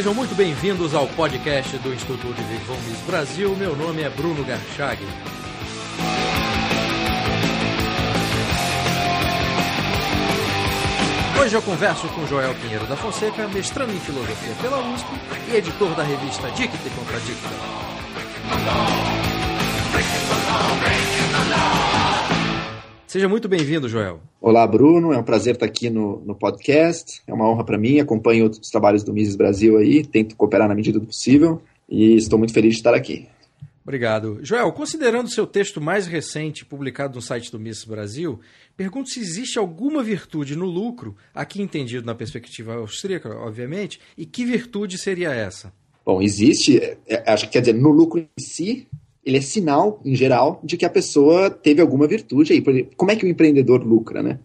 Sejam muito bem-vindos ao podcast do Instituto de Vivomes Brasil. Meu nome é Bruno Garchag. Hoje eu converso com Joel Pinheiro da Fonseca, mestrando em Filosofia pela USP e editor da revista Dicta e Contradicta. Seja muito bem-vindo, Joel. Olá, Bruno. É um prazer estar aqui no, no podcast. É uma honra para mim. Acompanho os trabalhos do Mises Brasil aí, tento cooperar na medida do possível e estou muito feliz de estar aqui. Obrigado. Joel, considerando seu texto mais recente, publicado no site do Mises Brasil, pergunto se existe alguma virtude no lucro, aqui entendido na perspectiva austríaca, obviamente, e que virtude seria essa? Bom, existe, é, é, acho que quer dizer, no lucro em si, ele é sinal, em geral, de que a pessoa teve alguma virtude aí. Como é que o empreendedor lucra, né?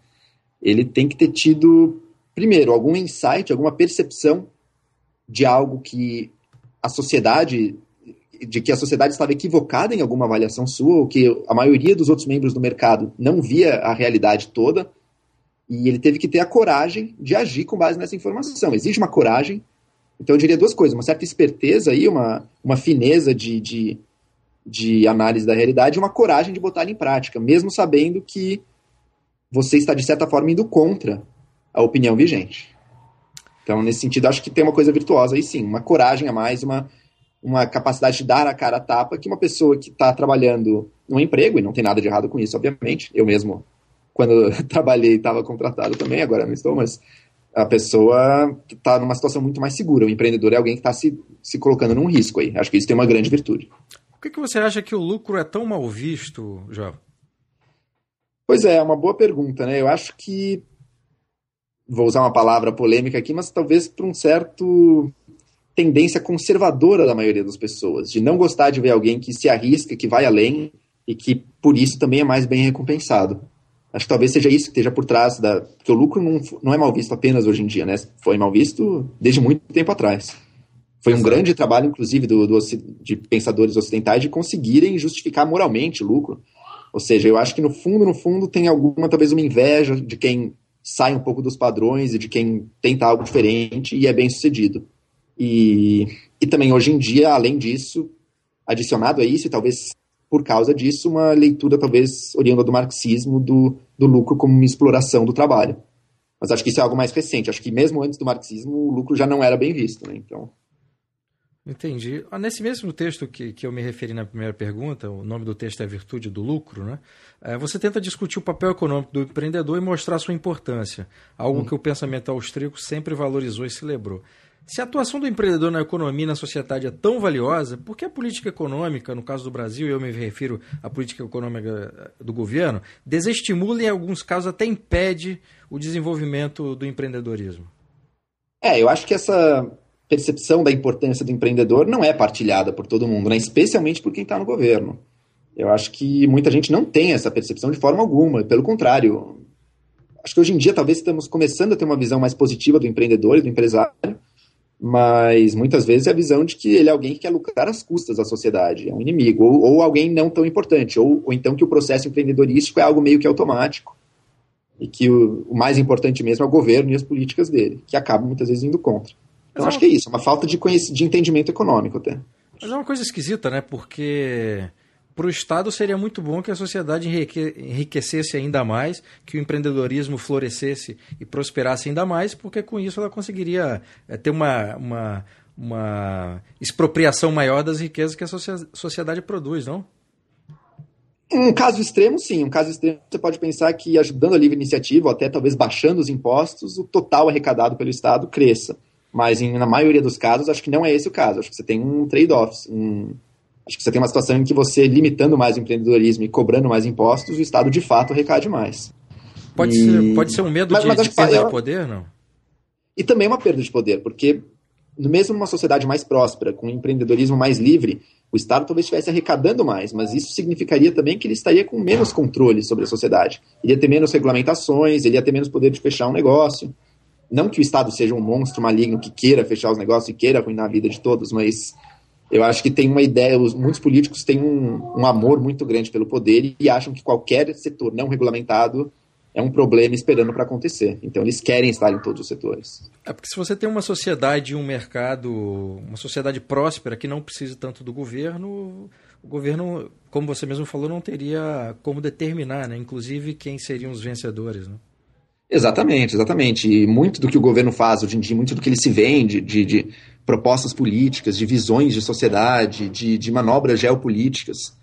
Ele tem que ter tido, primeiro, algum insight, alguma percepção de algo que a sociedade, de que a sociedade estava equivocada em alguma avaliação sua, ou que a maioria dos outros membros do mercado não via a realidade toda, e ele teve que ter a coragem de agir com base nessa informação. Exige uma coragem. Então, eu diria duas coisas: uma certa esperteza aí, uma, uma fineza de, de de análise da realidade e uma coragem de botar em prática, mesmo sabendo que você está, de certa forma, indo contra a opinião vigente. Então, nesse sentido, acho que tem uma coisa virtuosa aí sim, uma coragem a mais, uma, uma capacidade de dar a cara a tapa que uma pessoa que está trabalhando num emprego, e não tem nada de errado com isso, obviamente, eu mesmo, quando trabalhei, estava contratado também, agora não estou, mas a pessoa está numa situação muito mais segura. O empreendedor é alguém que está se, se colocando num risco aí. Acho que isso tem uma grande virtude que, que você acha que o lucro é tão mal visto, João? Pois é, é uma boa pergunta, né? Eu acho que vou usar uma palavra polêmica aqui, mas talvez por um certo tendência conservadora da maioria das pessoas, de não gostar de ver alguém que se arrisca, que vai além e que por isso também é mais bem recompensado. Acho que talvez seja isso que esteja por trás da. Porque o lucro não, não é mal visto apenas hoje em dia, né? Foi mal visto desde muito tempo atrás. Foi um grande trabalho, inclusive, do, do, de pensadores ocidentais de conseguirem justificar moralmente o lucro. Ou seja, eu acho que no fundo, no fundo, tem alguma, talvez, uma inveja de quem sai um pouco dos padrões e de quem tenta algo diferente e é bem sucedido. E, e também, hoje em dia, além disso, adicionado a isso, e talvez por causa disso, uma leitura, talvez, oriunda do marxismo, do, do lucro como uma exploração do trabalho. Mas acho que isso é algo mais recente. Acho que mesmo antes do marxismo, o lucro já não era bem visto. Né? Então, Entendi. Ah, nesse mesmo texto que, que eu me referi na primeira pergunta, o nome do texto é Virtude do Lucro, né? É, você tenta discutir o papel econômico do empreendedor e mostrar sua importância, algo hum. que o pensamento austríaco sempre valorizou e celebrou. Se a atuação do empreendedor na economia e na sociedade é tão valiosa, por que a política econômica, no caso do Brasil, eu me refiro à política econômica do governo, desestimula e em alguns casos até impede o desenvolvimento do empreendedorismo? É, eu acho que essa percepção da importância do empreendedor não é partilhada por todo mundo, né? especialmente por quem está no governo. Eu acho que muita gente não tem essa percepção de forma alguma, pelo contrário. Acho que hoje em dia talvez estamos começando a ter uma visão mais positiva do empreendedor e do empresário, mas muitas vezes é a visão de que ele é alguém que quer lucrar às custas da sociedade, é um inimigo, ou, ou alguém não tão importante, ou, ou, então que o processo empreendedorístico é algo meio que automático, e que o, o mais importante mesmo é o governo e as políticas dele, que acabam muitas vezes indo contra. Mas acho que é isso, uma falta de, de entendimento econômico até. Mas é uma coisa esquisita, né? Porque para o Estado seria muito bom que a sociedade enrique enriquecesse ainda mais, que o empreendedorismo florescesse e prosperasse ainda mais, porque com isso ela conseguiria é, ter uma, uma, uma expropriação maior das riquezas que a sociedade produz, não? Um caso extremo, sim. Um caso extremo, você pode pensar que ajudando a livre iniciativa, ou até talvez baixando os impostos, o total arrecadado pelo Estado cresça. Mas em, na maioria dos casos, acho que não é esse o caso. Acho que você tem um trade-off. Um, acho que você tem uma situação em que você, limitando mais o empreendedorismo e cobrando mais impostos, o Estado de fato arrecade mais. Pode, e... ser, pode ser um medo mas, de, mas de perda de poder, não? E também uma perda de poder, porque mesmo numa sociedade mais próspera, com um empreendedorismo mais livre, o Estado talvez estivesse arrecadando mais, mas isso significaria também que ele estaria com menos controle sobre a sociedade. Ele ia ter menos regulamentações, ele ia ter menos poder de fechar um negócio. Não que o Estado seja um monstro maligno que queira fechar os negócios e queira arruinar a vida de todos, mas eu acho que tem uma ideia, os, muitos políticos têm um, um amor muito grande pelo poder e acham que qualquer setor não regulamentado é um problema esperando para acontecer. Então eles querem estar em todos os setores. É porque se você tem uma sociedade, um mercado, uma sociedade próspera que não precisa tanto do governo, o governo, como você mesmo falou, não teria como determinar, né? inclusive quem seriam os vencedores. Né? Exatamente, exatamente. E muito do que o governo faz hoje em dia, muito do que ele se vende de, de propostas políticas, de visões de sociedade, de, de manobras geopolíticas,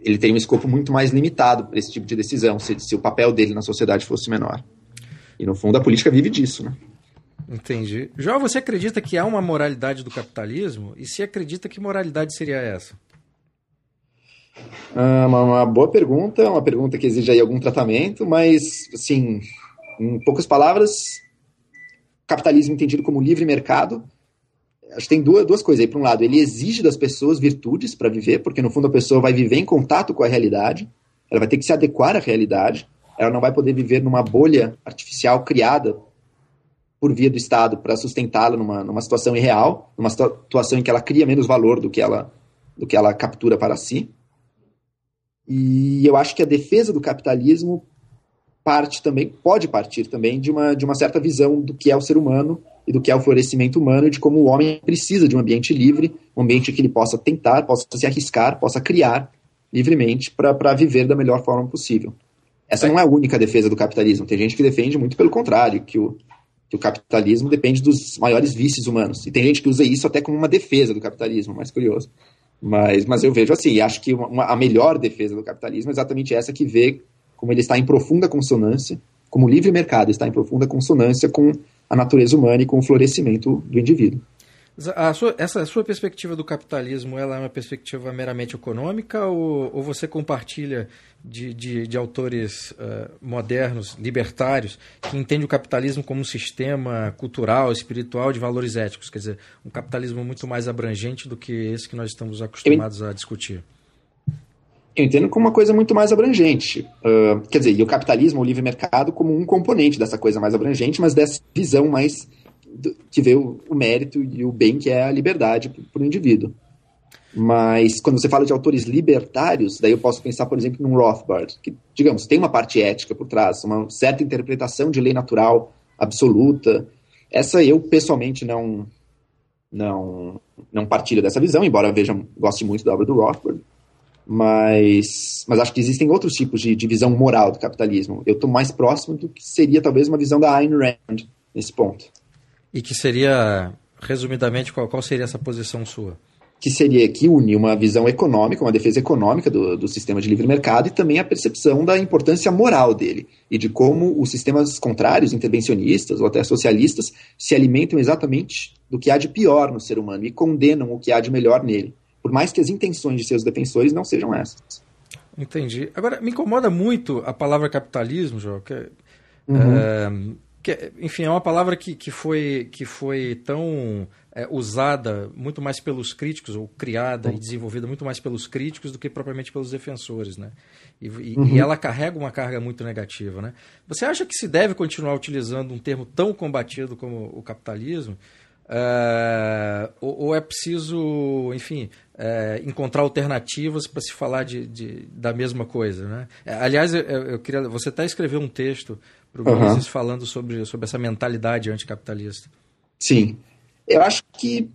ele tem um escopo muito mais limitado para esse tipo de decisão, se, se o papel dele na sociedade fosse menor. E no fundo a política vive disso, né? Entendi. João, você acredita que há uma moralidade do capitalismo? E se acredita, que moralidade seria essa? Ah, uma, uma, boa pergunta, uma pergunta que exige aí algum tratamento, mas, assim, em poucas palavras, capitalismo entendido como livre mercado acho que tem duas, duas coisas aí. Por um lado, ele exige das pessoas virtudes para viver, porque no fundo a pessoa vai viver em contato com a realidade, ela vai ter que se adequar à realidade, ela não vai poder viver numa bolha artificial criada por via do Estado para sustentá-la numa, numa situação irreal, numa situação em que ela cria menos valor do que ela, do que ela captura para si. E eu acho que a defesa do capitalismo parte também, pode partir também de uma, de uma certa visão do que é o ser humano e do que é o florescimento humano e de como o homem precisa de um ambiente livre, um ambiente que ele possa tentar, possa se arriscar, possa criar livremente para viver da melhor forma possível. Essa não é a única defesa do capitalismo. Tem gente que defende muito pelo contrário, que o, que o capitalismo depende dos maiores vícios humanos. E tem gente que usa isso até como uma defesa do capitalismo, mais curioso. Mas, mas eu vejo assim, acho que uma, a melhor defesa do capitalismo é exatamente essa que vê como ele está em profunda consonância, como o livre mercado está em profunda consonância com a natureza humana e com o florescimento do indivíduo. A sua, essa sua perspectiva do capitalismo ela é uma perspectiva meramente econômica ou, ou você compartilha de, de, de autores uh, modernos, libertários, que entendem o capitalismo como um sistema cultural, espiritual, de valores éticos? Quer dizer, um capitalismo muito mais abrangente do que esse que nós estamos acostumados a discutir. Eu entendo como uma coisa muito mais abrangente. Uh, quer dizer, e o capitalismo, o livre mercado, como um componente dessa coisa mais abrangente, mas dessa visão mais do, que vê o, o, mérito e o bem que é a liberdade para o indivíduo. Mas quando você fala de autores libertários, daí eu posso pensar, por exemplo, num Rothbard, que, digamos, tem uma parte ética por trás, uma certa interpretação de lei natural absoluta. Essa eu, pessoalmente, não não não partilho dessa visão, embora veja, goste muito da obra do Rothbard. Mas, mas acho que existem outros tipos de, de visão moral do capitalismo. Eu estou mais próximo do que seria talvez uma visão da Ayn Rand nesse ponto. E que seria, resumidamente, qual, qual seria essa posição sua? Que seria que une uma visão econômica, uma defesa econômica do, do sistema de livre mercado e também a percepção da importância moral dele e de como os sistemas contrários, intervencionistas ou até socialistas, se alimentam exatamente do que há de pior no ser humano e condenam o que há de melhor nele por mais que as intenções de seus defensores não sejam essas. Entendi. Agora, me incomoda muito a palavra capitalismo, João, que, uhum. é, que, enfim, é uma palavra que, que, foi, que foi tão é, usada muito mais pelos críticos, ou criada uhum. e desenvolvida muito mais pelos críticos do que propriamente pelos defensores, né? E, e, uhum. e, ela carrega uma carga muito negativa, né? Você acha que se deve continuar utilizando um termo tão combatido como o capitalismo? Uh, ou, ou, é preciso, enfim, é, encontrar alternativas para se falar de, de, da mesma coisa, né? É, aliás, eu, eu queria, você até escreveu um texto para o uhum. falando sobre, sobre essa mentalidade anticapitalista. Sim, eu acho que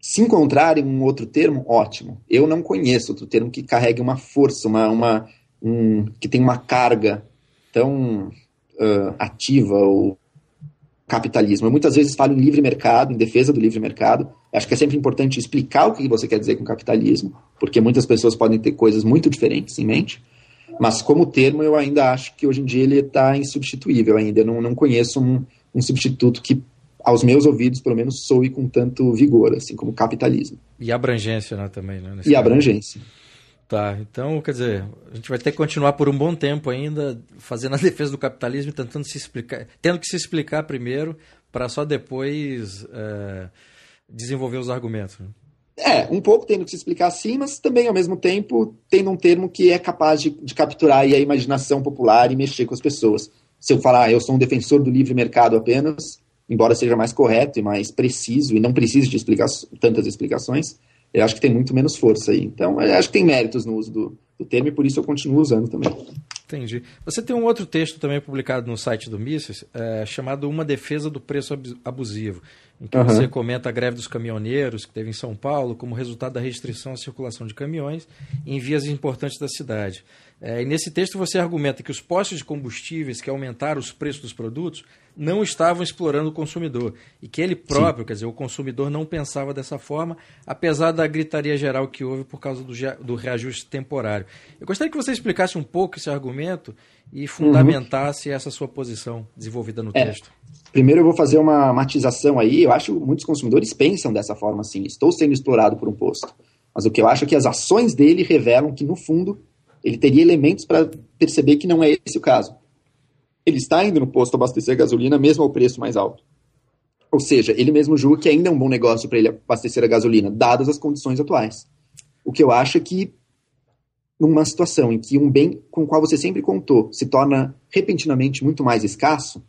se encontrarem um outro termo, ótimo. Eu não conheço outro termo que carregue uma força, uma, uma um, que tem uma carga tão uh, ativa ou capitalismo. Eu muitas vezes falo em livre mercado, em defesa do livre mercado. Acho que é sempre importante explicar o que você quer dizer com capitalismo, porque muitas pessoas podem ter coisas muito diferentes em mente. Mas como termo, eu ainda acho que hoje em dia ele está insubstituível ainda. Eu não, não conheço um, um substituto que, aos meus ouvidos, pelo menos, soe com tanto vigor, assim como capitalismo. E abrangência né, também, né? E abrangência. Tá, então, quer dizer, a gente vai ter que continuar por um bom tempo ainda fazendo a defesa do capitalismo e tentando se explicar, tendo que se explicar primeiro para só depois é, desenvolver os argumentos. Né? É, um pouco tendo que se explicar sim, mas também ao mesmo tempo tendo um termo que é capaz de, de capturar a imaginação popular e mexer com as pessoas. Se eu falar, ah, eu sou um defensor do livre mercado apenas, embora seja mais correto e mais preciso e não precise de explica tantas explicações, eu acho que tem muito menos força aí. Então, eu acho que tem méritos no uso do, do termo e por isso eu continuo usando também. Entendi. Você tem um outro texto também publicado no site do Mises, é, chamado Uma Defesa do Preço Abusivo, em que uhum. você comenta a greve dos caminhoneiros que teve em São Paulo como resultado da restrição à circulação de caminhões em vias importantes da cidade. É, e nesse texto você argumenta que os postos de combustíveis que aumentaram os preços dos produtos não estavam explorando o consumidor e que ele próprio, Sim. quer dizer, o consumidor não pensava dessa forma, apesar da gritaria geral que houve por causa do, do reajuste temporário. Eu gostaria que você explicasse um pouco esse argumento e fundamentasse uhum. essa sua posição desenvolvida no é. texto. Primeiro eu vou fazer uma matização aí. Eu acho que muitos consumidores pensam dessa forma assim: estou sendo explorado por um posto. Mas o que eu acho é que as ações dele revelam que, no fundo, ele teria elementos para perceber que não é esse o caso. Ele está indo no posto abastecer gasolina mesmo ao preço mais alto. Ou seja, ele mesmo julga que ainda é um bom negócio para ele abastecer a gasolina, dadas as condições atuais. O que eu acho é que, numa situação em que um bem com o qual você sempre contou se torna repentinamente muito mais escasso,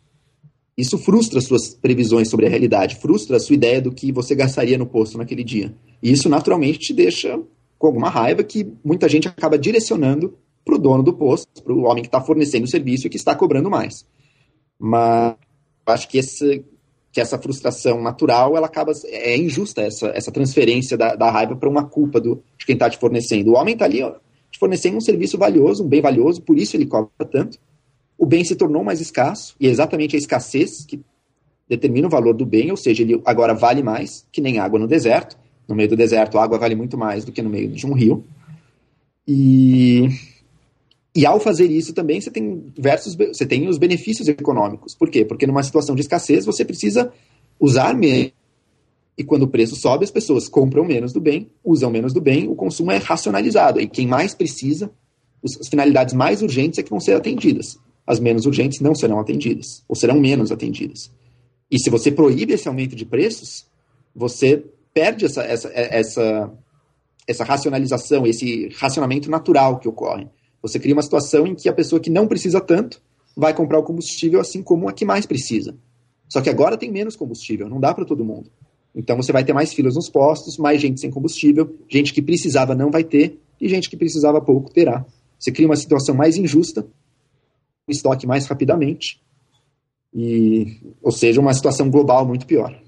isso frustra suas previsões sobre a realidade, frustra a sua ideia do que você gastaria no posto naquele dia. E isso naturalmente te deixa com alguma raiva que muita gente acaba direcionando para o dono do posto, para o homem que está fornecendo o serviço e que está cobrando mais. Mas acho que, esse, que essa frustração natural ela acaba é injusta essa, essa transferência da, da raiva para uma culpa do, de quem está te fornecendo. O homem está ali ó, te fornecendo um serviço valioso, um bem valioso, por isso ele cobra tanto o bem se tornou mais escasso, e é exatamente a escassez que determina o valor do bem, ou seja, ele agora vale mais, que nem água no deserto. No meio do deserto, a água vale muito mais do que no meio de um rio. E, e ao fazer isso também você tem, versus, você tem os benefícios econômicos. Por quê? Porque numa situação de escassez você precisa usar menos. E quando o preço sobe, as pessoas compram menos do bem, usam menos do bem, o consumo é racionalizado. E quem mais precisa, as finalidades mais urgentes é que vão ser atendidas as menos urgentes não serão atendidas, ou serão menos atendidas. E se você proíbe esse aumento de preços, você perde essa, essa, essa, essa racionalização, esse racionamento natural que ocorre. Você cria uma situação em que a pessoa que não precisa tanto vai comprar o combustível assim como a que mais precisa. Só que agora tem menos combustível, não dá para todo mundo. Então você vai ter mais filas nos postos, mais gente sem combustível, gente que precisava não vai ter e gente que precisava pouco terá. Você cria uma situação mais injusta estoque mais rapidamente. E, ou seja, uma situação global muito pior.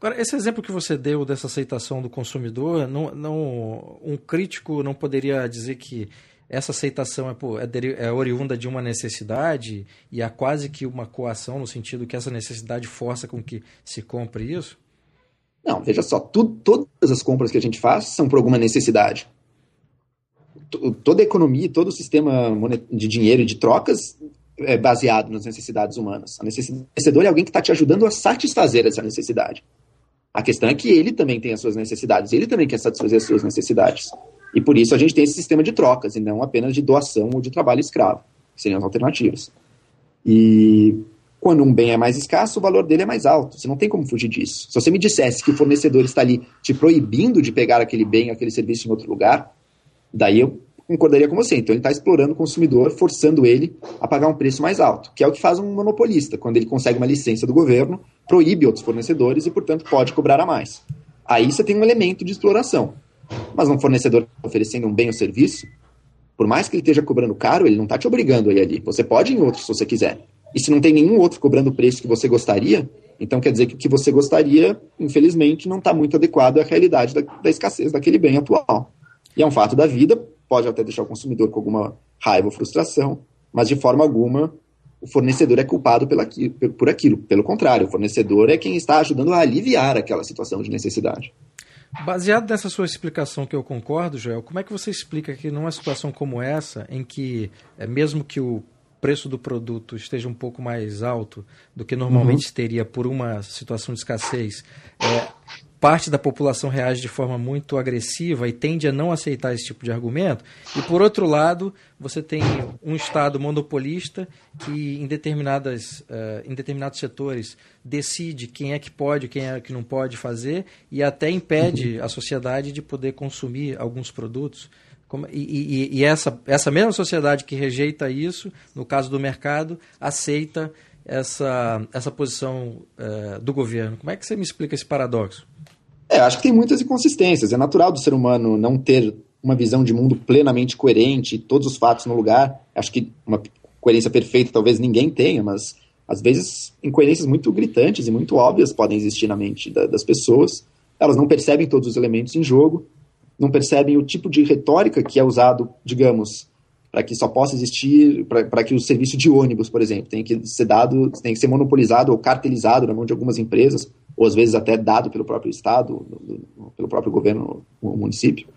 Agora, esse exemplo que você deu dessa aceitação do consumidor, não, não, um crítico não poderia dizer que essa aceitação é, é, é, oriunda de uma necessidade e há quase que uma coação no sentido que essa necessidade força com que se compre isso? Não, veja só, todas as compras que a gente faz são por alguma necessidade. toda a economia, todo o sistema de dinheiro e de trocas é, baseado nas necessidades humanas. A necessidade, é alguém que está te ajudando a satisfazer essa necessidade. A questão é que ele também tem as suas necessidades, ele também quer satisfazer as suas necessidades. E por isso a gente tem esse sistema de trocas, e não apenas de doação ou de trabalho escravo, que seriam as alternativas. E quando um bem é mais escasso, o valor dele é mais alto. Você não tem como fugir disso. Se você me dissesse que o fornecedor está ali te proibindo de pegar aquele bem, aquele serviço em outro lugar, daí eu concordaria com você. Então ele está explorando o consumidor, forçando ele a pagar um preço mais alto, que é o que faz um monopolista. Quando ele consegue uma licença do governo, proíbe outros fornecedores e, portanto, pode cobrar a mais. Aí você tem um elemento de exploração. Mas um fornecedor oferecendo um bem ou serviço, por mais que ele esteja cobrando caro, ele não está te obrigando a ir ali. Você pode ir em outro se você quiser. E se não tem nenhum outro cobrando o preço que você gostaria, então quer dizer que o que você gostaria, infelizmente, não está muito adequado à realidade da, da escassez daquele bem atual. E é um fato da vida, pode até deixar o consumidor com alguma raiva ou frustração, mas de forma alguma o fornecedor é culpado por aquilo. Pelo contrário, o fornecedor é quem está ajudando a aliviar aquela situação de necessidade. Baseado nessa sua explicação que eu concordo, Joel, como é que você explica que numa situação como essa, em que é, mesmo que o preço do produto esteja um pouco mais alto do que normalmente uhum. teria por uma situação de escassez, é, parte da população reage de forma muito agressiva e tende a não aceitar esse tipo de argumento. E por outro lado, você tem um Estado monopolista que em, determinadas, uh, em determinados setores decide quem é que pode, quem é que não pode fazer e até impede a sociedade de poder consumir alguns produtos. E, e, e essa, essa mesma sociedade que rejeita isso, no caso do mercado, aceita essa, essa posição uh, do governo. Como é que você me explica esse paradoxo? É, acho que tem muitas inconsistências. É natural do ser humano não ter uma visão de mundo plenamente coerente, todos os fatos no lugar. Acho que uma coerência perfeita talvez ninguém tenha, mas às vezes incoerências muito gritantes e muito óbvias podem existir na mente da, das pessoas. Elas não percebem todos os elementos em jogo, não percebem o tipo de retórica que é usado, digamos, para que só possa existir, para que o serviço de ônibus, por exemplo, tenha que ser dado, tem que ser monopolizado ou cartelizado na mão de algumas empresas, ou às vezes até dado pelo próprio Estado, pelo próprio governo, o município.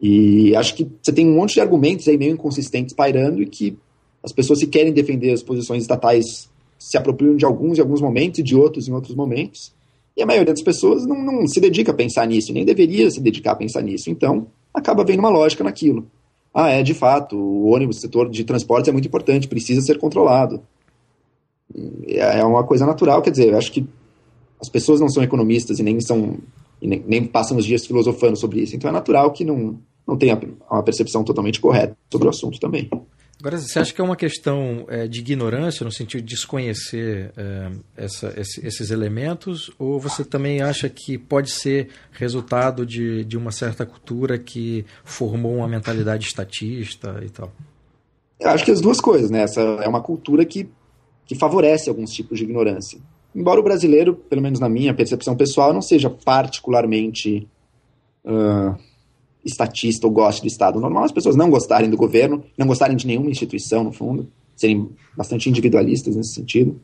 E acho que você tem um monte de argumentos aí meio inconsistentes pairando e que as pessoas se querem defender as posições estatais se apropriam de alguns em alguns momentos e de outros em outros momentos. E a maioria das pessoas não, não se dedica a pensar nisso, nem deveria se dedicar a pensar nisso. Então, acaba vendo uma lógica naquilo. Ah, é, de fato, o ônibus, o setor de transportes é muito importante, precisa ser controlado. É, é uma coisa natural, quer dizer, acho que as pessoas não são economistas e nem são e nem, nem, passam os dias filosofando sobre isso. Então é natural que não, não tenha uma percepção totalmente correta sobre o assunto também. Agora, você acha que é uma questão é, de ignorância, no sentido de desconhecer é, essa, esse, esses elementos, ou você também acha que pode ser resultado de, de uma certa cultura que formou uma mentalidade estatista e tal? Eu acho que as duas coisas, né? Essa é uma cultura que, que favorece alguns tipos de ignorância. Embora o brasileiro, pelo menos na minha percepção pessoal, não seja particularmente uh, estatista ou goste do Estado. Normal as pessoas não gostarem do governo, não gostarem de nenhuma instituição, no fundo, serem bastante individualistas nesse sentido,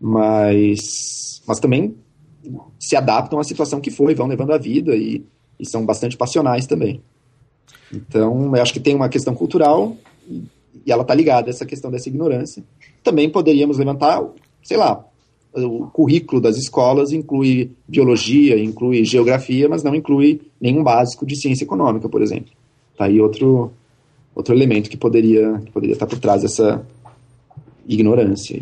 mas, mas também se adaptam à situação que foi, vão levando a vida e, e são bastante passionais também. Então, eu acho que tem uma questão cultural e, e ela está ligada a essa questão dessa ignorância. Também poderíamos levantar, sei lá, o currículo das escolas inclui biologia, inclui geografia, mas não inclui nenhum básico de ciência econômica, por exemplo. Tá aí outro, outro elemento que poderia, que poderia estar por trás dessa ignorância.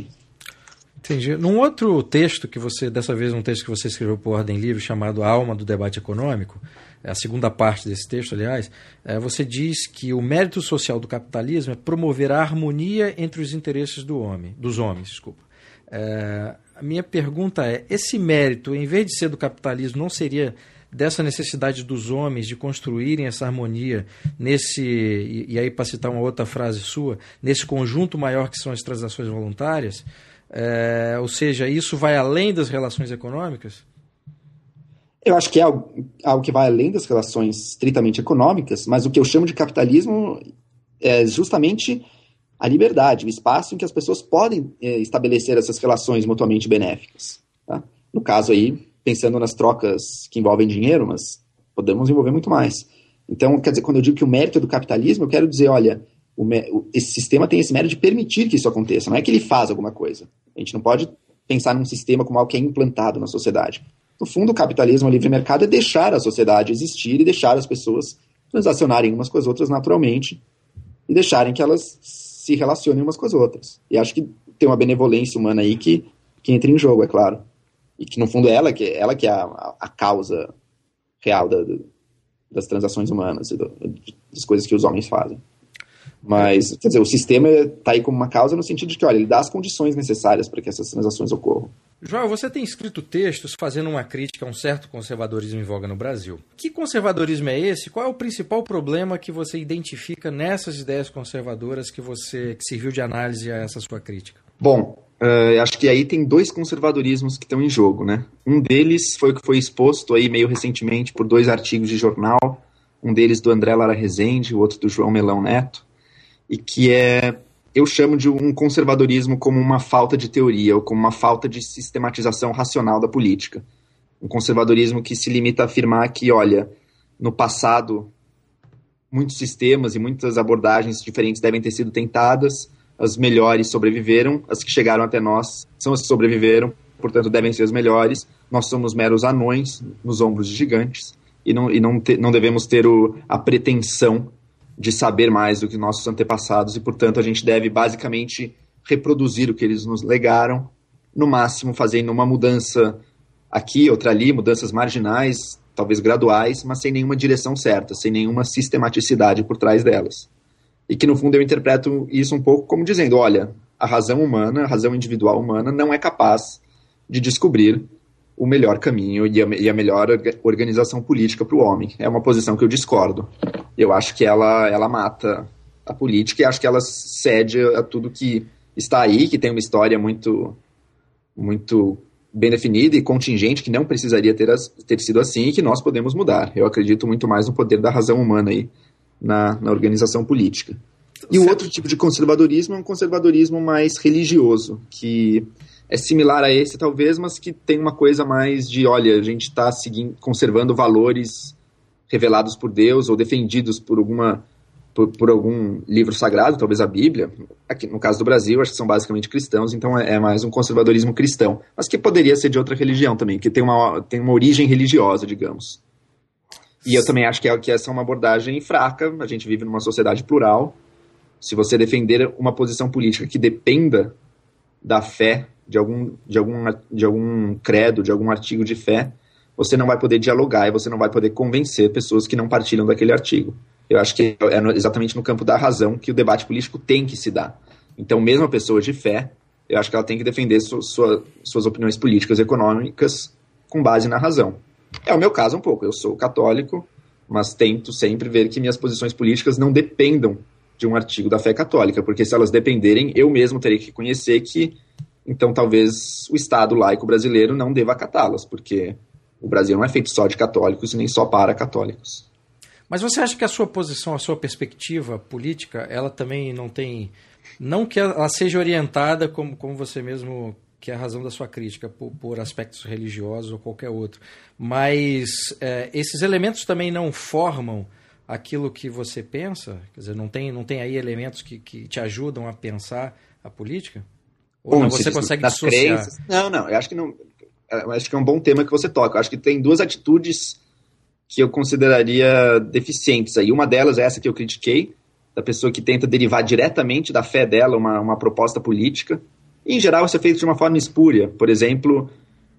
Entendi. Num outro texto que você, dessa vez um texto que você escreveu por Ordem Livre, chamado Alma do Debate Econômico, é a segunda parte desse texto, aliás, é, você diz que o mérito social do capitalismo é promover a harmonia entre os interesses do homem, dos homens, desculpa. É, a minha pergunta é: esse mérito, em vez de ser do capitalismo, não seria dessa necessidade dos homens de construírem essa harmonia nesse, e, e aí para citar uma outra frase sua, nesse conjunto maior que são as transações voluntárias? É, ou seja, isso vai além das relações econômicas? Eu acho que é algo, algo, que vai além das relações estritamente econômicas, mas o que eu chamo de capitalismo é justamente a liberdade, o espaço em que as pessoas podem é, estabelecer essas relações mutuamente benéficas. Tá? No caso aí, pensando nas trocas que envolvem dinheiro, mas podemos envolver muito mais. Então, quer dizer, quando eu digo que o mérito é do capitalismo, eu quero dizer, olha, o, esse sistema tem esse mérito de permitir que isso aconteça, não é que ele faz alguma coisa. A gente não pode pensar num sistema como algo que é implantado na sociedade. No fundo, o capitalismo, o livre mercado, é deixar a sociedade existir e deixar as pessoas transacionarem umas com as outras naturalmente e deixarem que elas se relacionem umas com as outras. E acho que tem uma benevolência humana aí que, que entra em jogo, é claro. E que, no fundo, é ela que, ela que é a, a causa real da, das transações humanas e do, das coisas que os homens fazem. Mas, quer dizer, o sistema está aí como uma causa no sentido de que, olha, ele dá as condições necessárias para que essas transações ocorram. João, você tem escrito textos fazendo uma crítica a um certo conservadorismo em voga no Brasil. Que conservadorismo é esse? Qual é o principal problema que você identifica nessas ideias conservadoras que você que serviu de análise a essa sua crítica? Bom, uh, acho que aí tem dois conservadorismos que estão em jogo, né? Um deles foi o que foi exposto aí meio recentemente por dois artigos de jornal, um deles do André Lara Rezende, o outro do João Melão Neto, e que é eu chamo de um conservadorismo como uma falta de teoria ou como uma falta de sistematização racional da política. Um conservadorismo que se limita a afirmar que, olha, no passado, muitos sistemas e muitas abordagens diferentes devem ter sido tentadas, as melhores sobreviveram, as que chegaram até nós são as que sobreviveram, portanto devem ser as melhores. Nós somos meros anões nos ombros de gigantes e não, e não, te, não devemos ter o, a pretensão de saber mais do que nossos antepassados e, portanto, a gente deve basicamente reproduzir o que eles nos legaram, no máximo fazendo uma mudança aqui, outra ali, mudanças marginais, talvez graduais, mas sem nenhuma direção certa, sem nenhuma sistematicidade por trás delas. E que, no fundo, eu interpreto isso um pouco como dizendo: olha, a razão humana, a razão individual humana, não é capaz de descobrir o melhor caminho e a, melhor organização política para o homem. É uma posição que eu discordo. Eu acho que ela, ela mata a política e acho que ela cede a tudo que está aí, que tem uma história muito, muito bem definida e contingente, que não precisaria ter, ter sido assim e que nós podemos mudar. Eu acredito muito mais no poder da razão humana aí na, na organização política. E o outro tipo de conservadorismo é um conservadorismo mais religioso, que é similar a esse talvez, mas que tem uma coisa mais de, olha, a gente está conservando valores revelados por Deus ou defendidos por alguma por, por, algum livro sagrado, talvez a Bíblia. Aqui no caso do Brasil, acho que são basicamente cristãos, então é, é mais um conservadorismo cristão, mas que poderia ser de outra religião também, que tem uma, tem uma origem religiosa, digamos. E eu também acho que, é, que essa é uma abordagem fraca. A gente vive numa sociedade plural. Se você defender uma posição política que dependa da fé, de algum, de algum, de algum credo, de algum artigo de fé, você não vai poder dialogar e você não vai poder convencer pessoas que não partilham daquele artigo. Eu acho que é exatamente no campo da razão que o debate político tem que se dar. Então, mesmo a pessoa de fé, eu acho que ela tem que defender su sua, suas opiniões políticas e econômicas com base na razão. É o meu caso um pouco. Eu sou católico, mas tento sempre ver que minhas posições políticas não dependam de um artigo da fé católica, porque se elas dependerem, eu mesmo teria que conhecer que, então, talvez o Estado laico brasileiro não deva acatá-las, porque o Brasil não é feito só de católicos e nem só para católicos. Mas você acha que a sua posição, a sua perspectiva política, ela também não tem. Não que ela seja orientada, como, como você mesmo que é a razão da sua crítica, por, por aspectos religiosos ou qualquer outro. Mas é, esses elementos também não formam aquilo que você pensa? Quer dizer, não tem, não tem aí elementos que, que te ajudam a pensar a política? Ou não, você consegue dissociar? Crenças? Não, não, eu acho que não. Eu acho que é um bom tema que você toca. Eu acho que tem duas atitudes que eu consideraria deficientes aí. Uma delas é essa que eu critiquei, da pessoa que tenta derivar diretamente da fé dela uma, uma proposta política. E, em geral, isso é feito de uma forma espúria. Por exemplo,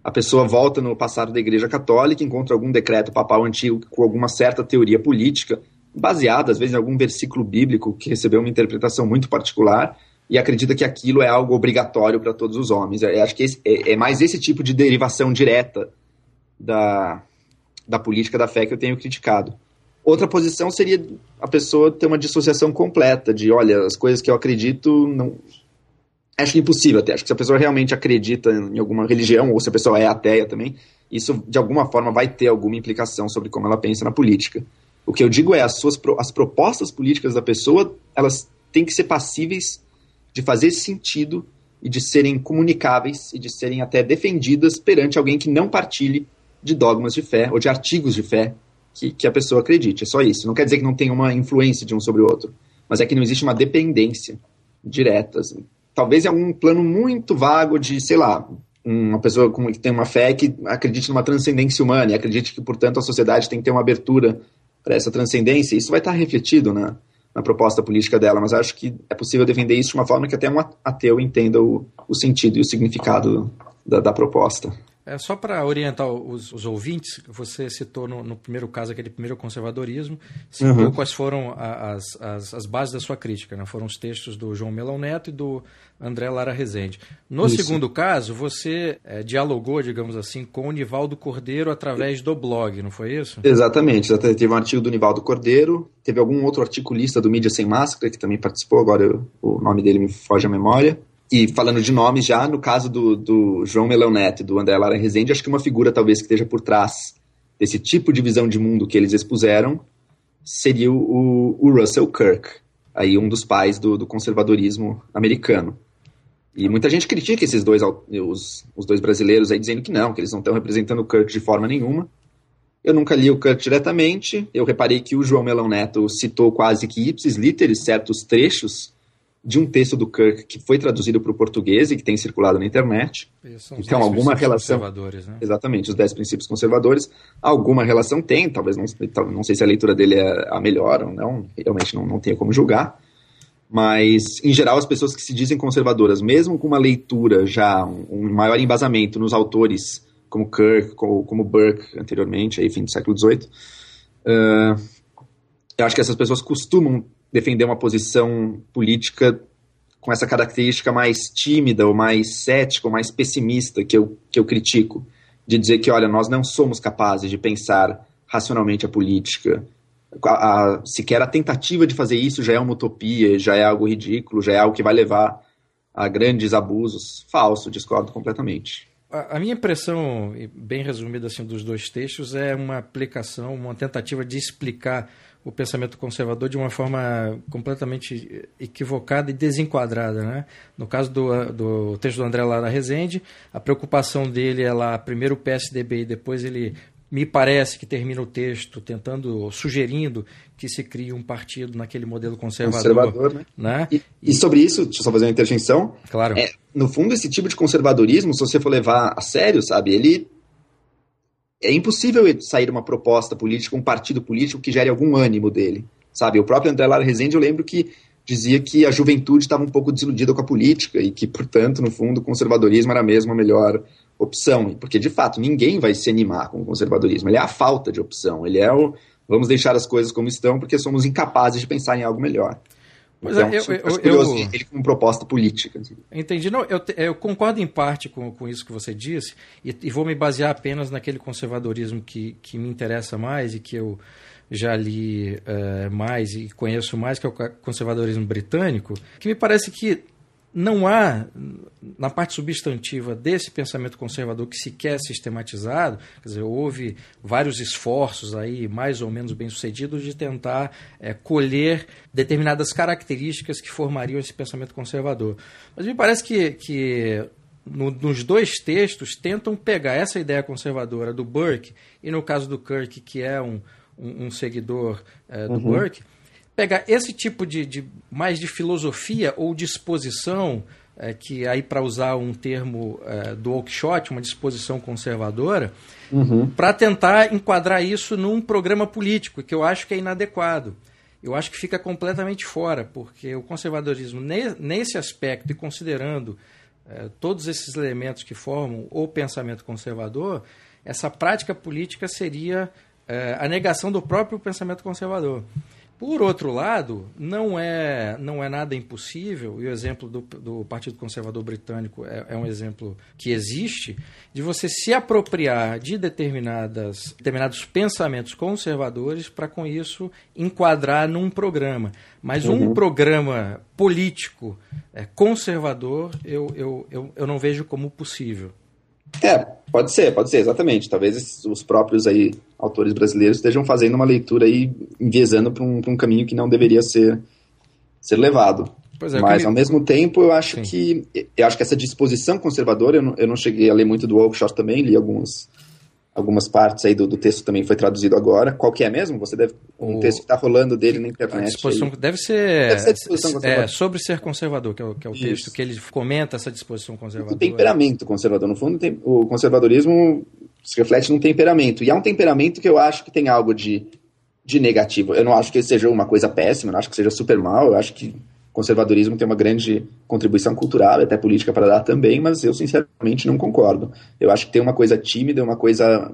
a pessoa volta no passado da Igreja Católica, encontra algum decreto papal antigo com alguma certa teoria política, baseada, às vezes, em algum versículo bíblico que recebeu uma interpretação muito particular, e acredita que aquilo é algo obrigatório para todos os homens. Eu acho que esse, é, é, mais esse tipo de derivação direta da, da política da fé que eu tenho criticado. Outra posição seria a pessoa ter uma dissociação completa de, olha, as coisas que eu acredito não, acho impossível até. Acho que se a pessoa realmente acredita em alguma religião, ou se a pessoa é ateia também, isso de alguma forma vai ter alguma implicação sobre como ela pensa na política. O que eu digo é as suas as propostas políticas da pessoa, elas têm que ser passíveis de fazer sentido e de serem comunicáveis e de serem até defendidas perante alguém que não partilhe de dogmas de fé ou de artigos de fé que, que a pessoa acredite. É só isso. Não quer dizer que não tem uma influência de um sobre o outro, mas é que não existe uma dependência direta. Assim talvez em algum plano muito vago de, sei lá, uma pessoa que tem uma fé que acredite numa transcendência humana e acredite que, portanto, a sociedade tem que ter uma abertura para essa transcendência, isso vai estar refletido na, na proposta política dela, mas acho que é possível defender isso de uma forma que até um ateu entenda o, o sentido e o significado da, da proposta. É, só para orientar os, os, ouvintes, você citou no, no, primeiro caso aquele primeiro conservadorismo, citou uhum. quais foram as, as, as, bases da sua crítica, né? foram os textos do João Melão Neto e do André Lara Rezende. No Isso. segundo caso, você é, dialogou, digamos assim, com o Nivaldo Cordeiro através do blog, não foi isso? Exatamente, teve um artigo do Nivaldo Cordeiro, teve algum outro articulista do Mídia Sem Máscara que também participou, agora eu, o nome dele me foge à memória. E falando de nomes já, no caso do, do João Melão Neto e do André Lara Rezende, acho que uma figura talvez que esteja por trás desse tipo de visão de mundo que eles expuseram seria o, o Russell Kirk, aí um dos pais do, do, conservadorismo americano. E muita gente critica esses dois, os, os dois brasileiros aí, dizendo que não, que eles não estão representando o Kirk de forma nenhuma. Eu nunca li o Kirk diretamente, eu reparei que o João Melão Neto citou quase que ipsis literis certos trechos de um texto do Kirk que foi traduzido para o português e que tem circulado na internet. Então, alguma relação. Conservadores, né? Exatamente, os 10 princípios conservadores. Alguma relação tem, talvez não, não sei se a leitura dele é a melhor ou não, realmente não, não tenho como julgar. Mas, em geral, as pessoas que se dizem conservadoras, mesmo com uma leitura já, um, um maior embasamento nos autores como Kirk, como, como Burke anteriormente, aí, fim do século XVIII, uh, eu acho que essas pessoas costumam defender uma posição política com essa característica mais tímida, ou mais cética, ou mais pessimista que eu, que eu critico. De dizer que, olha, nós não somos capazes de pensar racionalmente a política a, a, sequer a tentativa de fazer isso já é uma utopia, já é algo ridículo, já é algo que vai levar a grandes abusos. Falso, discordo completamente. A, a minha impressão, bem resumida assim, dos dois textos, é uma aplicação, uma tentativa de explicar o pensamento conservador de uma forma completamente equivocada e desenquadrada. Né? No caso do, do texto do André Lara Rezende, a preocupação dele é lá, primeiro o PSDB e depois ele me parece que termina o texto tentando, sugerindo que se crie um partido naquele modelo conservador. conservador né? né? E, e, sobre isso, deixa eu só fazer uma interjeição. Claro. É, no fundo, esse tipo de conservadorismo, se você for levar a sério, sabe, ele é impossível sair uma proposta política, um partido político que gere algum ânimo dele, sabe? O próprio André Lara Rezende, eu lembro que dizia que a juventude estava um pouco desiludida com a política e que, portanto, no fundo, o conservadorismo era mesmo a melhor opção. Porque, de fato, ninguém vai se animar com o conservadorismo. Ele é a falta de opção. Ele é o vamos deixar as coisas como estão porque somos incapazes de pensar em algo melhor. Pois então, é, eu, eu, curioso eu, ele como proposta política. Assim. Entendi. Não, eu, eu concordo em parte com, com isso que você disse e, e vou me basear apenas naquele conservadorismo que, que me interessa mais e que eu já li uh, mais e conheço mais, que é o conservadorismo britânico, que me parece que não há, na parte substantiva desse pensamento conservador que sequer é sistematizado, quer dizer, houve vários esforços aí, mais ou menos bem-sucedidos, de tentar é, colher determinadas características que formariam esse pensamento conservador. Mas me parece que, que no, nos dois textos tentam pegar essa ideia conservadora do Burke, e no caso do Kirk, que é um, um, um seguidor é, do uhum. Burke, pegar esse tipo de, de mais de filosofia ou disposição, é, que aí para usar um termo é, do Oakeshott, uma disposição conservadora, uhum. para tentar enquadrar isso num programa político, que eu acho que é inadequado. Eu acho que fica completamente fora, porque o conservadorismo, nesse aspecto e considerando é, todos esses elementos que formam o pensamento conservador, essa prática política seria é, a negação do próprio pensamento conservador. Por outro lado, não é, não é nada impossível, e o exemplo do, do Partido Conservador Britânico é, é, um exemplo que existe, de você se apropriar de determinadas, determinados pensamentos conservadores para, com isso, enquadrar num programa. Mas um uhum. programa político é, conservador, eu, eu, eu, eu não vejo como possível. É, pode ser, pode ser, exatamente. Talvez os próprios aí autores brasileiros estejam fazendo uma leitura aí enviesando para um, um caminho que não deveria ser, ser levado. É, Mas, me... ao mesmo tempo, eu acho Sim. que eu acho que essa disposição conservadora, eu não, eu não cheguei a ler muito do Oakeshott também, li alguns, algumas partes aí do, do texto também foi traduzido agora. Qual que é mesmo? Você deve um o... texto que está rolando dele na internet. A disposição aí. deve ser, deve ser disposição é, sobre ser conservador, que é o, que é o texto que ele comenta essa disposição conservadora. O temperamento conservador, no fundo, tem, o conservadorismo se reflete num temperamento e é um temperamento que eu acho que tem algo de de negativo. Eu não acho que seja uma coisa péssima, não acho que seja super mal, eu acho que conservadorismo tem uma grande contribuição cultural e até política para dar também, mas eu sinceramente não concordo. Eu acho que tem uma coisa tímida, uma coisa,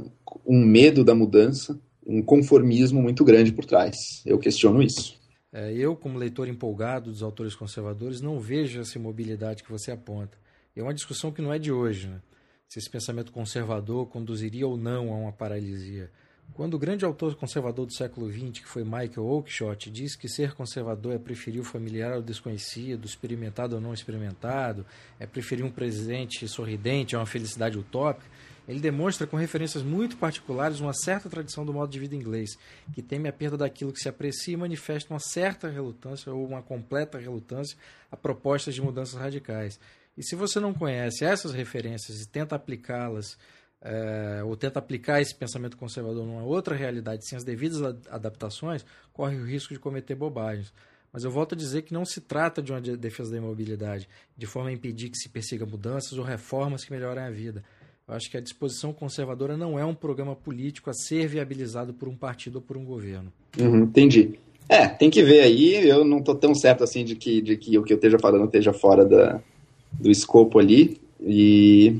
um medo da mudança, um conformismo muito grande por trás. Eu questiono isso. É, eu, como leitor empolgado dos autores conservadores, não vejo essa imobilidade que você aponta. É uma discussão que não é de hoje, né? Se esse pensamento conservador conduziria ou não a uma paralisia. Quando o grande autor conservador do século XX, que foi Michael Oakeshott, diz que ser conservador é preferir o familiar ao desconhecido, experimentado ou não experimentado, é preferir um presente sorridente a uma felicidade utópica, ele demonstra com referências muito particulares uma certa tradição do modo de vida inglês, que teme a perda daquilo que se aprecia e manifesta uma certa relutância ou uma completa relutância a propostas de mudanças radicais. E se você não conhece essas referências e tenta aplicá-las é, ou tenta aplicar esse pensamento conservador numa outra realidade sem as devidas adaptações, corre o risco de cometer bobagens. Mas eu volto a dizer que não se trata de uma defesa da imobilidade, de forma a impedir que se persiga mudanças ou reformas que melhorem a vida. Eu acho que a disposição conservadora não é um programa político a ser viabilizado por um partido ou por um governo. Uhum, entendi. É, tem que ver aí. Eu não estou tão certo assim de que, de que o que eu esteja falando esteja fora da, do escopo ali. E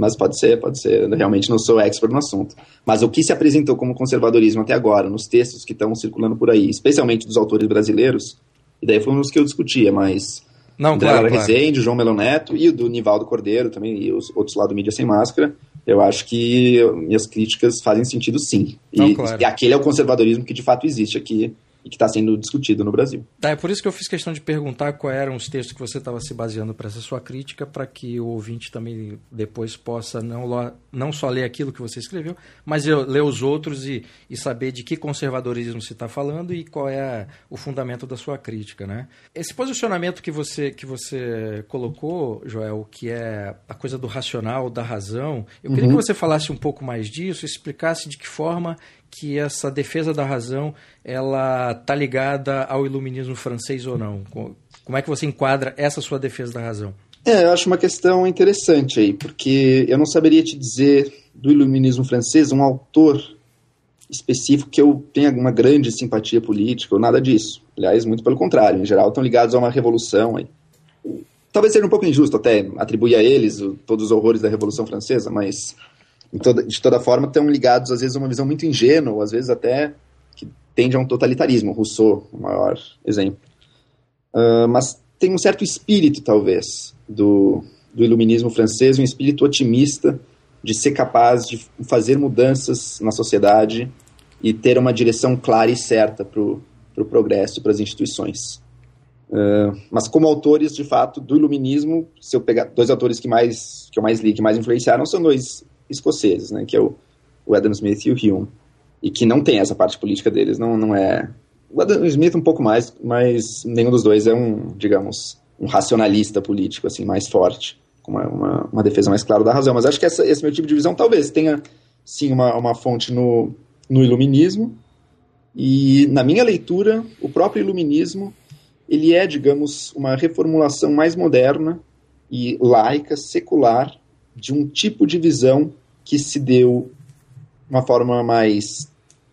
mas pode ser, pode ser. Eu realmente não sou expert no assunto. Mas o que se apresentou como conservadorismo até agora, nos textos que estão circulando por aí, especialmente dos autores brasileiros, e daí foram os que eu discutia, mas. Não, André claro, Rezende, claro. João Meloneto e o do Nivaldo Cordeiro também, e os outros lá do Mídia Sem Máscara, Eu acho que minhas críticas fazem sentido sim. Não, e, claro. e aquele é o conservadorismo que de fato existe aqui e que está sendo discutido no Brasil. Tá, é por isso que eu fiz questão de perguntar quais eram os textos que você estava se baseando para essa sua crítica, para que o ouvinte também depois possa não, não só ler aquilo que você escreveu, mas ler os outros e, e saber de que conservadorismo se está falando e qual é o fundamento da sua crítica. Né? Esse posicionamento que você, que você colocou, Joel, que é a coisa do racional, da razão, eu queria uhum. que você falasse um pouco mais disso, explicasse de que forma que essa defesa da razão ela tá ligada ao iluminismo francês ou não? Como é que você enquadra essa sua defesa da razão? É, eu acho uma questão interessante aí, porque eu não saberia te dizer do iluminismo francês um autor específico que eu tenha uma grande simpatia política ou nada disso. Aliás, muito pelo contrário, em geral estão ligados a uma revolução aí. Talvez seja um pouco injusto até atribuir a eles todos os horrores da Revolução Francesa, mas toda, de toda forma, estão ligados, às vezes, a uma visão muito ingênua, às vezes até que tende a um totalitarismo. Rousseau, o maior exemplo. Uh, mas tem um certo espírito, talvez, do, do iluminismo francês, um espírito otimista de ser capaz de fazer mudanças na sociedade e ter uma direção clara e certa para o pro progresso e para as instituições. Uh, mas como autores, de fato, do iluminismo, se eu pegar dois autores que mais que eu mais li, que mais influenciaram, são dois escoceses, né, que é o, o Adam Smith e o Hume, e que não tem essa parte política deles, não, não é... O Adam Smith um pouco mais, mas nenhum dos dois é um, digamos, um racionalista político, assim, mais forte, com uma, uma, uma defesa mais clara da razão. Mas acho que essa, esse meu tipo de visão talvez tenha, sim, uma, uma fonte no, no iluminismo, e na minha leitura, o próprio iluminismo, ele é, digamos, uma reformulação mais moderna e laica, secular, de um tipo de visão que se deu uma forma mais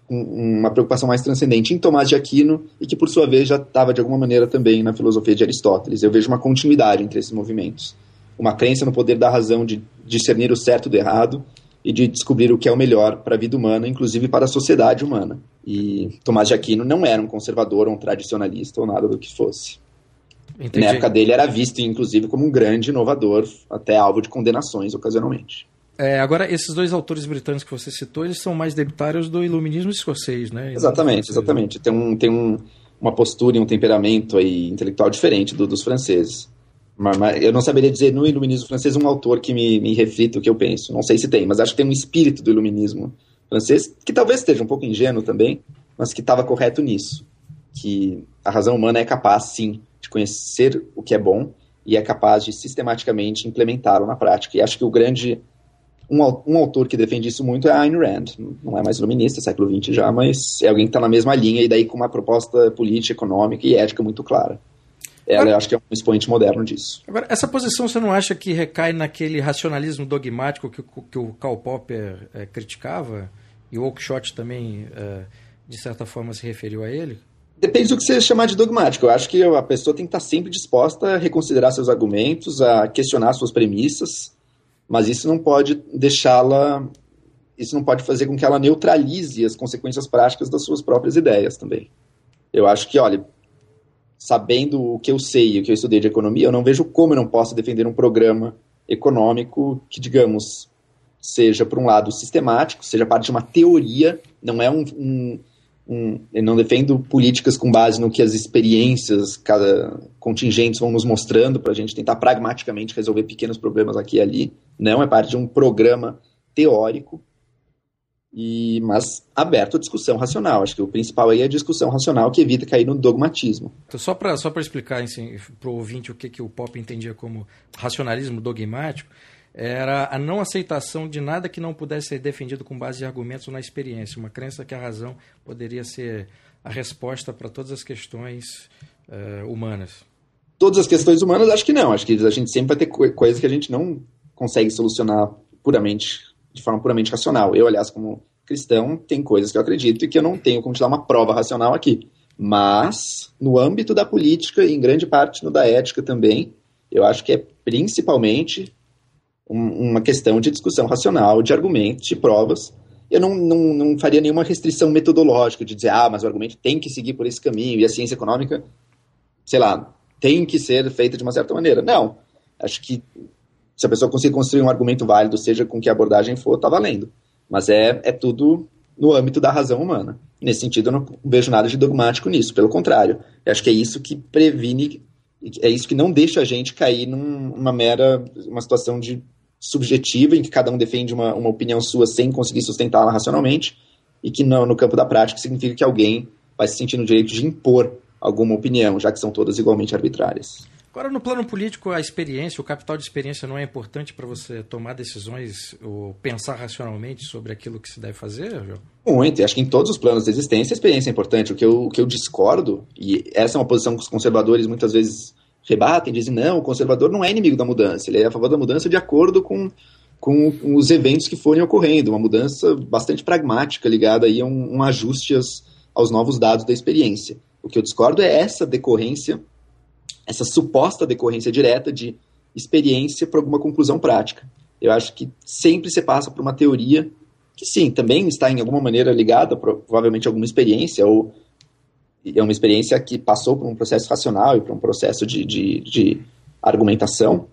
uma preocupação mais transcendente em Tomás de Aquino e que por sua vez já estava de alguma maneira também na filosofia de Aristóteles. Eu vejo uma continuidade entre esses movimentos, uma crença no poder da razão de discernir o certo do errado e de descobrir o que é o melhor para a vida humana, inclusive para a sociedade humana. E Tomás de Aquino não era um conservador ou um tradicionalista ou nada do que fosse. Entendi. Na época dele era visto, inclusive, como um grande inovador, até alvo de condenações ocasionalmente. É, agora, esses dois autores britânicos que você citou, eles são mais debitários do iluminismo escocês, né? Exatamente, exatamente. Tem, um, tem um, uma postura e um temperamento aí intelectual diferente do, dos franceses. Mas, mas, eu não saberia dizer no iluminismo francês um autor que me, me reflita o que eu penso. Não sei se tem, mas acho que tem um espírito do iluminismo francês, que talvez esteja um pouco ingênuo também, mas que estava correto nisso. Que a razão humana é capaz, sim, de conhecer o que é bom e é capaz de sistematicamente implementá-lo na prática. E acho que o grande um, um, autor que defende isso muito é a Ayn Rand. Não é mais iluminista, século XX já, mas é alguém que está na mesma linha e daí com uma proposta política, econômica e ética muito clara. Ela, Agora, eu acho que é um expoente moderno disso. Agora, essa posição você não acha que recai naquele racionalismo dogmático que, que o Karl Popper é, criticava? E o Oakeshott também, é, de certa forma, se referiu a ele? Depende do que você chamar de dogmático. Eu acho que a pessoa tem que estar sempre disposta a reconsiderar seus argumentos, a questionar suas premissas, mas isso não pode deixá-la. Isso não pode fazer com que ela neutralize as consequências práticas das suas próprias ideias também. Eu acho que, olha, sabendo o que eu sei e o que eu estudei de economia, eu não vejo como eu não possa defender um programa econômico que, digamos, seja, por um lado, sistemático, seja parte de uma teoria, não é um, um um, eu não defendo políticas com base no que as experiências cada contingentes vão nos mostrando para a gente tentar pragmaticamente resolver pequenos problemas aqui e ali. Não é parte de um programa teórico, e mas aberto à discussão racional. Acho que o principal aí é a discussão racional que evita cair no dogmatismo. Então, só para só explicar assim, para o ouvinte o que, que o Pop entendia como racionalismo dogmático, era a não aceitação de nada que não pudesse ser defendido com base em argumentos ou na experiência, uma crença que a razão poderia ser a resposta para todas as questões uh, humanas. Todas as questões humanas, acho que não. Acho que a gente sempre vai ter coisas que a gente não consegue solucionar puramente, de forma puramente racional. Eu, aliás, como cristão, tem coisas que eu acredito e que eu não tenho como te dar uma prova racional aqui. Mas, no âmbito da política e em grande parte no da ética também, eu acho que é principalmente um, uma questão de discussão racional, de argumentos, de provas. Eu não, não, não faria nenhuma restrição metodológica de dizer, ah, mas o argumento tem que seguir por esse caminho e a ciência econômica, sei lá, tem que ser feita de uma certa maneira. Não. Acho que Se a pessoa conseguir construir um argumento válido, seja com que abordagem for, tá valendo. Mas é, é tudo no âmbito da razão humana. Nesse sentido, eu não vejo nada de dogmático nisso. Pelo contrário, eu acho que é isso que previne, é isso que não deixa a gente cair numa mera, uma situação de subjetiva, em que cada um defende uma, uma opinião sua sem conseguir sustentá-la racionalmente, e que no, no campo da prática significa que alguém vai se sentir no direito de impor alguma opinião, já que são todas igualmente arbitrárias. Agora, no plano político, a experiência, o capital de experiência não é importante para você tomar decisões ou pensar racionalmente sobre aquilo que se deve fazer, João? Muito, acho que em todos os planos de existência a experiência é importante. O que eu, o que eu discordo, e essa é uma posição que os conservadores muitas vezes rebatem, dizem, não, o conservador não é inimigo da mudança, ele é a favor da mudança de acordo com, com, os eventos que forem ocorrendo, uma mudança bastante pragmática, ligada aí a um, um ajuste aos, aos novos dados da experiência. O que eu discordo é essa decorrência essa suposta decorrência direta de experiência para alguma conclusão prática. Eu acho que sempre se passa por uma teoria que, sim, também está em alguma maneira ligada, provavelmente, a alguma experiência, ou é uma experiência que passou por um processo racional e por um processo de, de, de argumentação,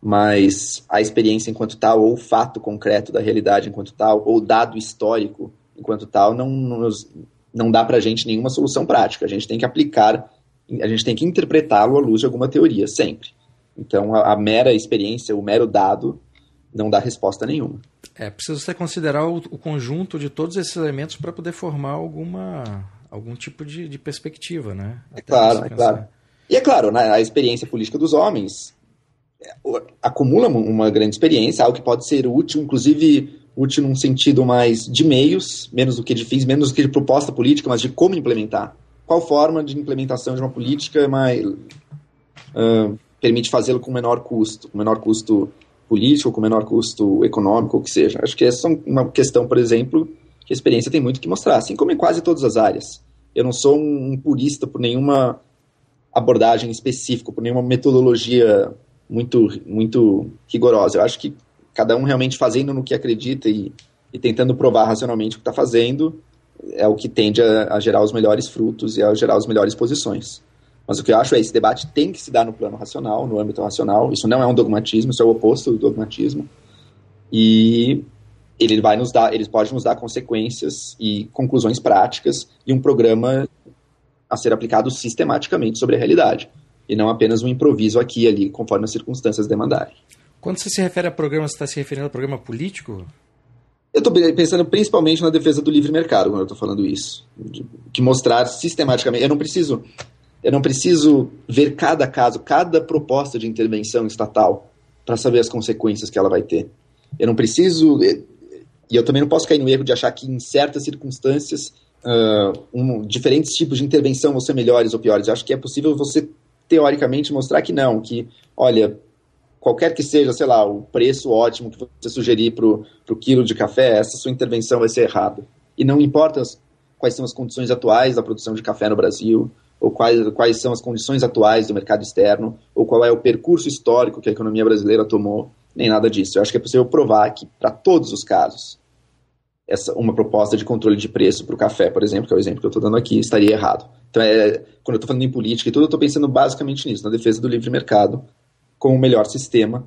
mas a experiência enquanto tal, ou o fato concreto da realidade enquanto tal, ou dado histórico enquanto tal, não, nos, não dá para a gente nenhuma solução prática. A gente tem que aplicar a gente tem que interpretá-lo à luz de alguma teoria, sempre. Então, a, a, mera experiência, o mero dado, não dá resposta nenhuma. É, precisa você considerar o, o conjunto de todos esses elementos para poder formar alguma, algum tipo de, de perspectiva, né? É claro, é claro. E é claro, né, a experiência política dos homens é, acumula uma grande experiência, algo que pode ser útil, inclusive útil num sentido mais de meios, menos do que de fins, menos do que de proposta política, mas de como implementar qual forma de implementação de uma política mais, uh, permite fazê-lo com menor custo, com menor custo político, com menor custo econômico, o que seja. Acho que essa é uma questão, por exemplo, que a experiência tem muito que mostrar, assim como em quase todas as áreas. Eu não sou um purista por nenhuma abordagem específica, por nenhuma metodologia muito, muito rigorosa. Eu acho que cada um realmente fazendo no que acredita e, e tentando provar racionalmente o que está fazendo, é o que tende a, a, gerar os melhores frutos e a gerar as melhores posições. Mas o que eu acho é esse debate tem que se dar no plano racional, no âmbito racional. Isso não é um dogmatismo, isso é o oposto do dogmatismo. E ele vai nos dar, ele pode nos dar consequências e conclusões práticas e um programa a ser aplicado sistematicamente sobre a realidade e não apenas um improviso aqui e ali conforme as circunstâncias demandarem. Quando você se refere a programa, você está se referindo a programa político? Eu estou pensando principalmente na defesa do livre mercado quando eu estou falando isso, de, que mostrar sistematicamente. Eu não preciso, eu não preciso ver cada caso, cada proposta de intervenção estatal para saber as consequências que ela vai ter. Eu não preciso e eu também não posso cair no erro de achar que em certas circunstâncias uh, um, diferentes tipos de intervenção vão ser melhores ou piores. Eu acho que é possível você teoricamente mostrar que não, que olha qualquer que seja, sei lá, o preço ótimo que você sugerir para o quilo de café, essa sua intervenção vai ser errada. E não importa quais são as condições atuais da produção de café no Brasil, ou quais, quais são as condições atuais do mercado externo, ou qual é o percurso histórico que a economia brasileira tomou, nem nada disso. Eu acho que é possível provar que, para todos os casos, essa, uma proposta de controle de preço para o café, por exemplo, que é o exemplo que eu estou dando aqui, estaria errado. Então, é, quando eu estou falando em política e tudo, eu estou pensando basicamente nisso, na defesa do livre mercado, como o melhor sistema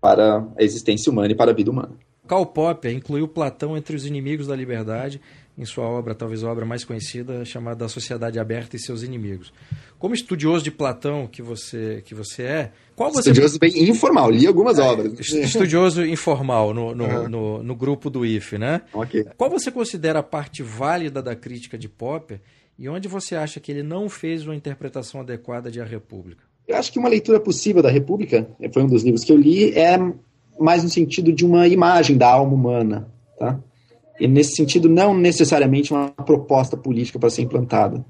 para a existência humana e para a vida humana. Karl Popper incluiu Platão entre os inimigos da liberdade em sua obra, talvez a obra mais conhecida, chamada A Sociedade Aberta e Seus Inimigos. Como estudioso de Platão que você, que você é, qual você... Estudioso bem informal, li algumas é, obras. Estudioso informal no, no, uhum. no, no, grupo do IFE, né? Okay. Qual você considera a parte válida da crítica de Popper e onde você acha que ele não fez uma interpretação adequada de A República? Eu acho que uma leitura possível da República, foi um dos livros que eu li, é mais no sentido de uma imagem da alma humana, tá? E nesse sentido, não necessariamente uma proposta política para ser implantada,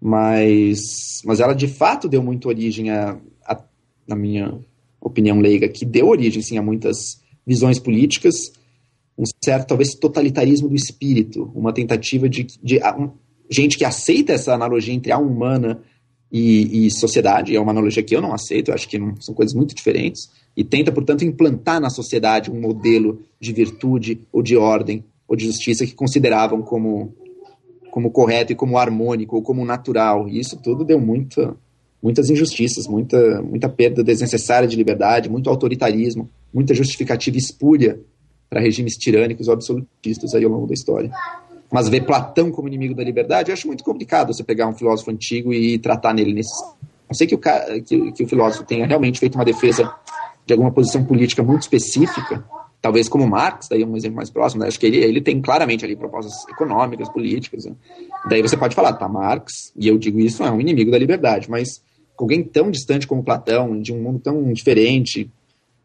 mas, mas ela de fato deu muito origem a, a, na minha opinião leiga, que deu origem sim a muitas visões políticas, um certo talvez totalitarismo do espírito, uma tentativa de, de um, gente que aceita essa analogia entre alma humana e, e, sociedade, é uma analogia que eu não aceito, eu acho que não, são coisas muito diferentes, e tenta, portanto, implantar na sociedade um modelo de virtude ou de ordem ou de justiça que consideravam como, como correto e como harmônico ou como natural, e isso tudo deu muita, muitas injustiças, muita, muita perda desnecessária de liberdade, muito autoritarismo, muita justificativa espúria para regimes tirânicos ou absolutistas aí ao longo da história. Mas ver Platão como inimigo da liberdade, eu acho muito complicado você pegar um filósofo antigo e tratar nele nesse. Não sei que o, que, que o filósofo tenha realmente feito uma defesa de alguma posição política muito específica, talvez como Marx, daí é um exemplo mais próximo, né? acho que ele, ele tem claramente ali propostas econômicas, políticas. Né? Daí você pode falar, tá, Marx, e eu digo isso, é um inimigo da liberdade, mas alguém tão distante como Platão, de um mundo tão diferente,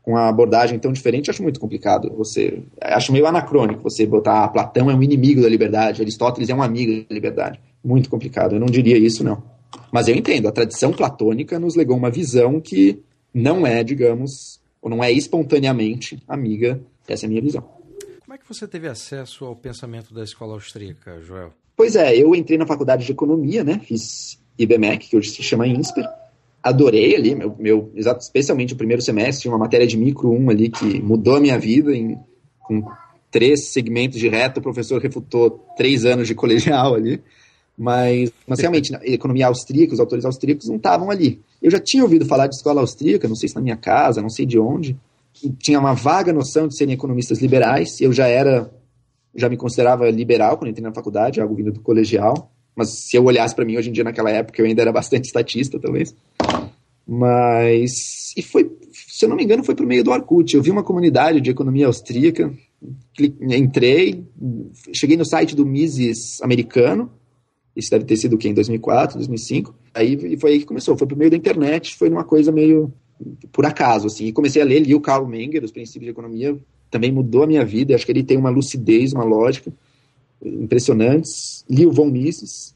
com a abordagem tão diferente, acho muito complicado. Você acho meio anacrônico você botar ah, Platão é um inimigo da liberdade, Aristóteles é um amigo da liberdade. Muito complicado. Eu não diria isso não. Mas eu entendo, a tradição platônica nos legou uma visão que não é, digamos, ou não é espontaneamente amiga. Essa é a minha visão. Como é que você teve acesso ao pensamento da escola austríaca, Joel? Pois é, eu entrei na faculdade de economia, né? Fiz IBMEC, que hoje se chama INSPER adorei ali, meu, meu, especialmente o primeiro semestre, uma matéria de micro 1 ali que mudou a minha vida em, com três segmentos de reta, o professor refutou três anos de colegial ali, mas, mas realmente, economia austríaca, os autores austríacos não estavam ali. Eu já tinha ouvido falar de escola austríaca, não sei se na minha casa, não sei de onde, tinha uma vaga noção de serem economistas liberais, eu já era, já me considerava liberal quando entrei na faculdade, algo vindo do colegial, mas se eu olhasse para mim hoje em dia, naquela época, eu ainda era bastante estatista, talvez. Mas. E foi, se eu não me engano, foi por meio do Orkut. Eu vi uma comunidade de economia austríaca, entrei, cheguei no site do Mises americano. Isso deve ter sido o quê? Em 2004, 2005. Aí foi aí que começou. Foi por meio da internet, foi uma coisa meio por acaso, assim. E comecei a ler, li o Karl Menger, Os Princípios de Economia, também mudou a minha vida. Acho que ele tem uma lucidez, uma lógica impressionantes. Li o Von Mises.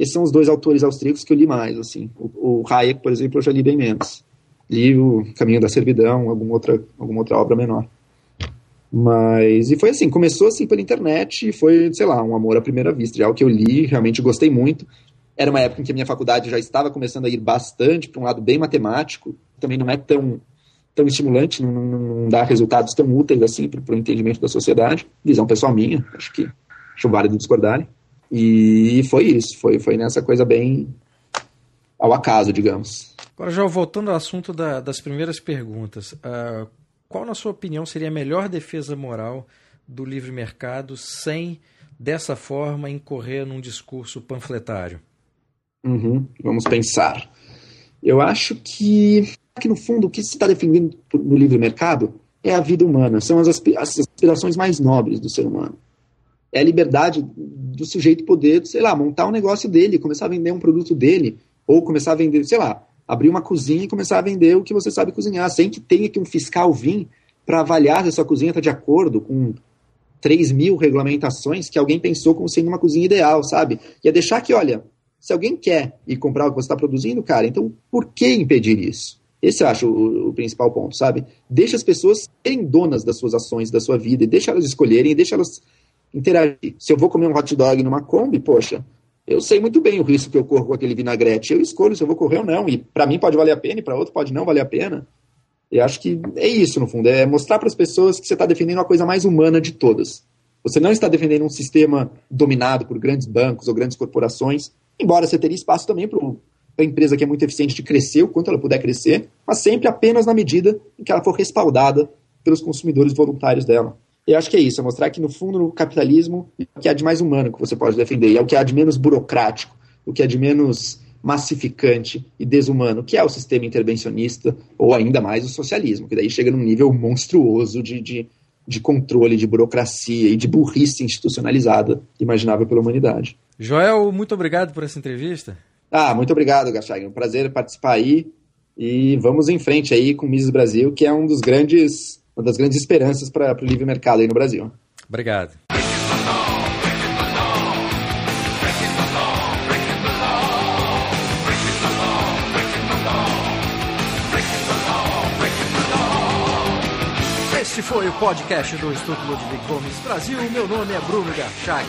Esses são os dois autores austríacos que eu li mais, assim. O, o Hayek, por exemplo, eu já li bem menos. Li o Caminho da Servidão, alguma outra, alguma outra obra menor. Mas, e foi assim, começou assim pela internet e foi, sei lá, um amor à primeira vista. Já o que eu li, realmente gostei muito. Era uma época em que a minha faculdade já estava começando a ir bastante para um lado bem matemático, também não é tão, tão estimulante, não, não dá resultados tão úteis assim para o entendimento da sociedade. Visão pessoal minha, acho que acho válido discordarem. E foi isso, foi, foi nessa coisa bem ao acaso, digamos. Agora, já voltando ao assunto da, das primeiras perguntas, uh, qual, na sua opinião, seria a melhor defesa moral do livre mercado sem, dessa forma, incorrer num discurso panfletário? Uhum, vamos pensar. Eu acho que, que, no fundo, o que se está defendendo no livre mercado é a vida humana, são as aspirações mais nobres do ser humano é a liberdade do sujeito poder, sei lá, montar um negócio dele, começar a vender um produto dele, ou começar a vender, sei lá, abrir uma cozinha e começar a vender o que você sabe cozinhar, sem que tenha que um fiscal vir para avaliar se a sua cozinha está de acordo com 3 mil regulamentações que alguém pensou como sendo uma cozinha ideal, sabe? E é deixar que, olha, se alguém quer ir comprar o que você está produzindo, cara, então por que impedir isso? Esse eu acho o, o, principal ponto, sabe? Deixa as pessoas serem donas das suas ações, da sua vida, e deixa elas escolherem, e deixa elas interagir. Se eu vou comer um hot dog numa Kombi, poxa, eu sei muito bem o risco que eu corro com aquele vinagrete. Eu escolho se eu vou correr ou não. E para mim pode valer a pena e para outro pode não valer a pena. E acho que é isso, no fundo. É mostrar para as pessoas que você está defendendo a coisa mais humana de todas. Você não está defendendo um sistema dominado por grandes bancos ou grandes corporações, embora você teria espaço também para a empresa que é muito eficiente de crescer o quanto ela puder crescer, mas sempre apenas na medida em que ela for respaldada pelos consumidores voluntários dela. Eu acho que é isso, é mostrar que no fundo no capitalismo é o que há de mais humano que você pode defender, e é o que há de menos burocrático, o que há de menos massificante e desumano, que é o sistema intervencionista, ou ainda mais o socialismo, que daí chega num nível monstruoso de, de, de controle, de burocracia e de burrice institucionalizada imaginável pela humanidade. Joel, muito obrigado por essa entrevista. Ah, muito obrigado, Gachag. Um prazer participar aí. E vamos em frente aí com o Mises Brasil, que é um dos grandes uma das grandes esperanças para o livre mercado aí no Brasil. Obrigado. Este foi o podcast do Instituto Ludwig Gomes Brasil. Meu nome é Bruno Garchag.